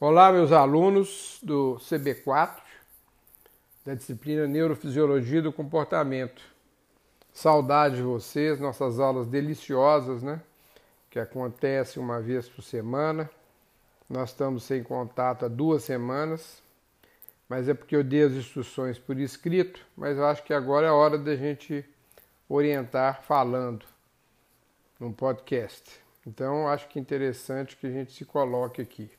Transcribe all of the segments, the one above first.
Olá, meus alunos do CB4, da disciplina Neurofisiologia do Comportamento. Saudade de vocês, nossas aulas deliciosas, né? Que acontecem uma vez por semana. Nós estamos sem contato há duas semanas, mas é porque eu dei as instruções por escrito, mas eu acho que agora é hora da gente orientar falando num podcast. Então, acho que é interessante que a gente se coloque aqui.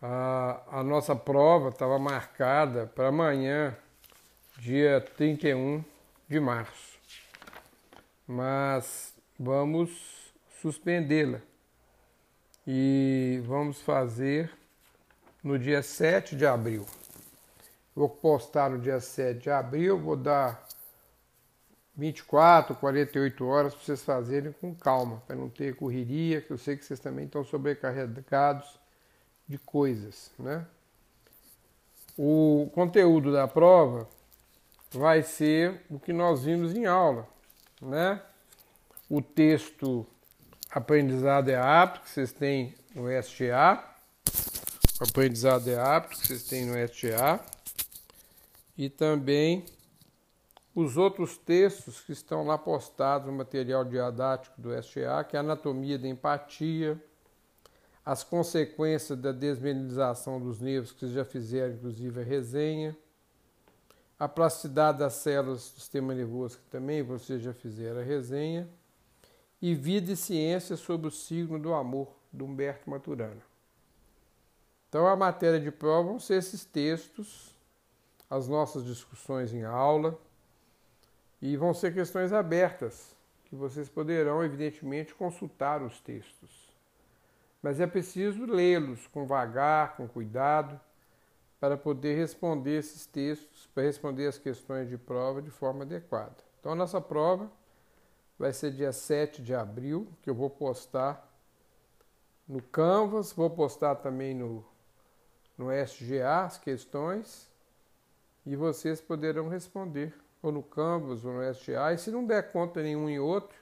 A, a nossa prova estava marcada para amanhã, dia 31 de março, mas vamos suspendê-la. E vamos fazer no dia 7 de abril. Vou postar no dia 7 de abril, vou dar 24, 48 horas para vocês fazerem com calma, para não ter correria, que eu sei que vocês também estão sobrecarregados de coisas, né? O conteúdo da prova vai ser o que nós vimos em aula, né? O texto aprendizado é apto que vocês têm no STA, o aprendizado é apto que vocês têm no STA e também os outros textos que estão lá postados no material didático do STA, que é Anatomia da Empatia, as consequências da desmineralização dos nervos, que já fizeram, inclusive, a resenha, a plasticidade das células do sistema nervoso, que também vocês já fizeram a resenha, e Vida e Ciência sobre o signo do amor, do Humberto Maturana. Então, a matéria de prova vão ser esses textos, as nossas discussões em aula, e vão ser questões abertas, que vocês poderão, evidentemente, consultar os textos mas é preciso lê-los com vagar, com cuidado, para poder responder esses textos, para responder as questões de prova de forma adequada. Então, a nossa prova vai ser dia 7 de abril, que eu vou postar no Canvas, vou postar também no, no SGA as questões e vocês poderão responder ou no Canvas ou no SGA. E se não der conta nenhum e outro,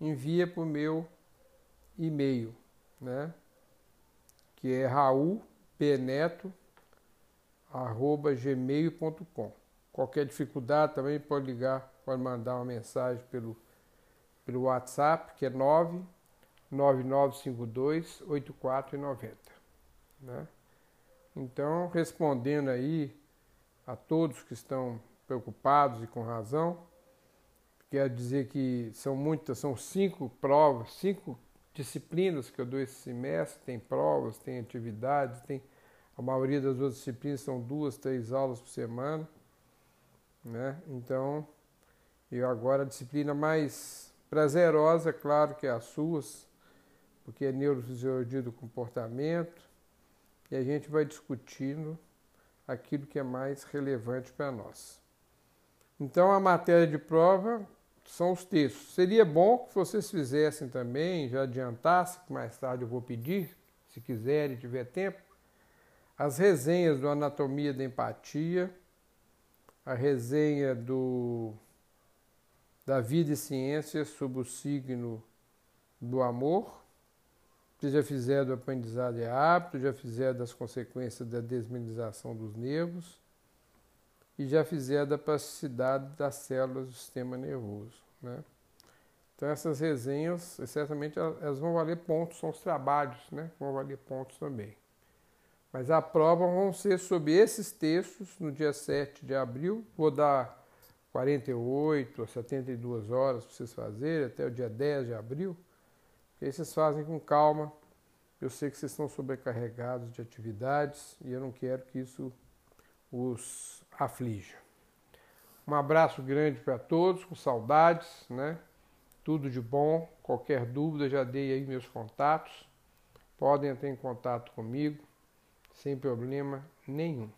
envia para o meu e-mail né? que é raulbeneto.gmail.com. Qualquer dificuldade também pode ligar, pode mandar uma mensagem pelo, pelo WhatsApp, que é 99952 8490. Né? Então, respondendo aí a todos que estão preocupados e com razão, quero dizer que são muitas, são cinco provas, cinco disciplinas que eu dou esse semestre, tem provas, tem atividades, tem a maioria das outras disciplinas são duas, três aulas por semana, né? Então, e agora a disciplina mais prazerosa, claro que é as suas, porque é neurofisiologia do comportamento, e a gente vai discutindo aquilo que é mais relevante para nós. Então, a matéria de prova são os textos. Seria bom que vocês fizessem também, já adiantassem, que mais tarde eu vou pedir, se quiserem, tiver tempo, as resenhas do Anatomia da Empatia, a resenha do da Vida e Ciência sobre o signo do amor. Vocês já fizeram do aprendizado e hábito, já fizeram das consequências da desmilinização dos nervos e já fizeram da plasticidade das células do sistema nervoso. Né? Então essas resenhas, certamente elas vão valer pontos, são os trabalhos, né? Vão valer pontos também. Mas a prova vão ser sobre esses textos no dia 7 de abril. Vou dar 48 ou 72 horas para vocês fazerem, até o dia 10 de abril. E aí vocês fazem com calma. Eu sei que vocês estão sobrecarregados de atividades e eu não quero que isso os aflija. Um abraço grande para todos, com saudades, né? Tudo de bom. Qualquer dúvida, já dei aí meus contatos. Podem entrar em contato comigo, sem problema nenhum.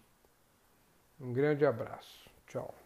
Um grande abraço. Tchau.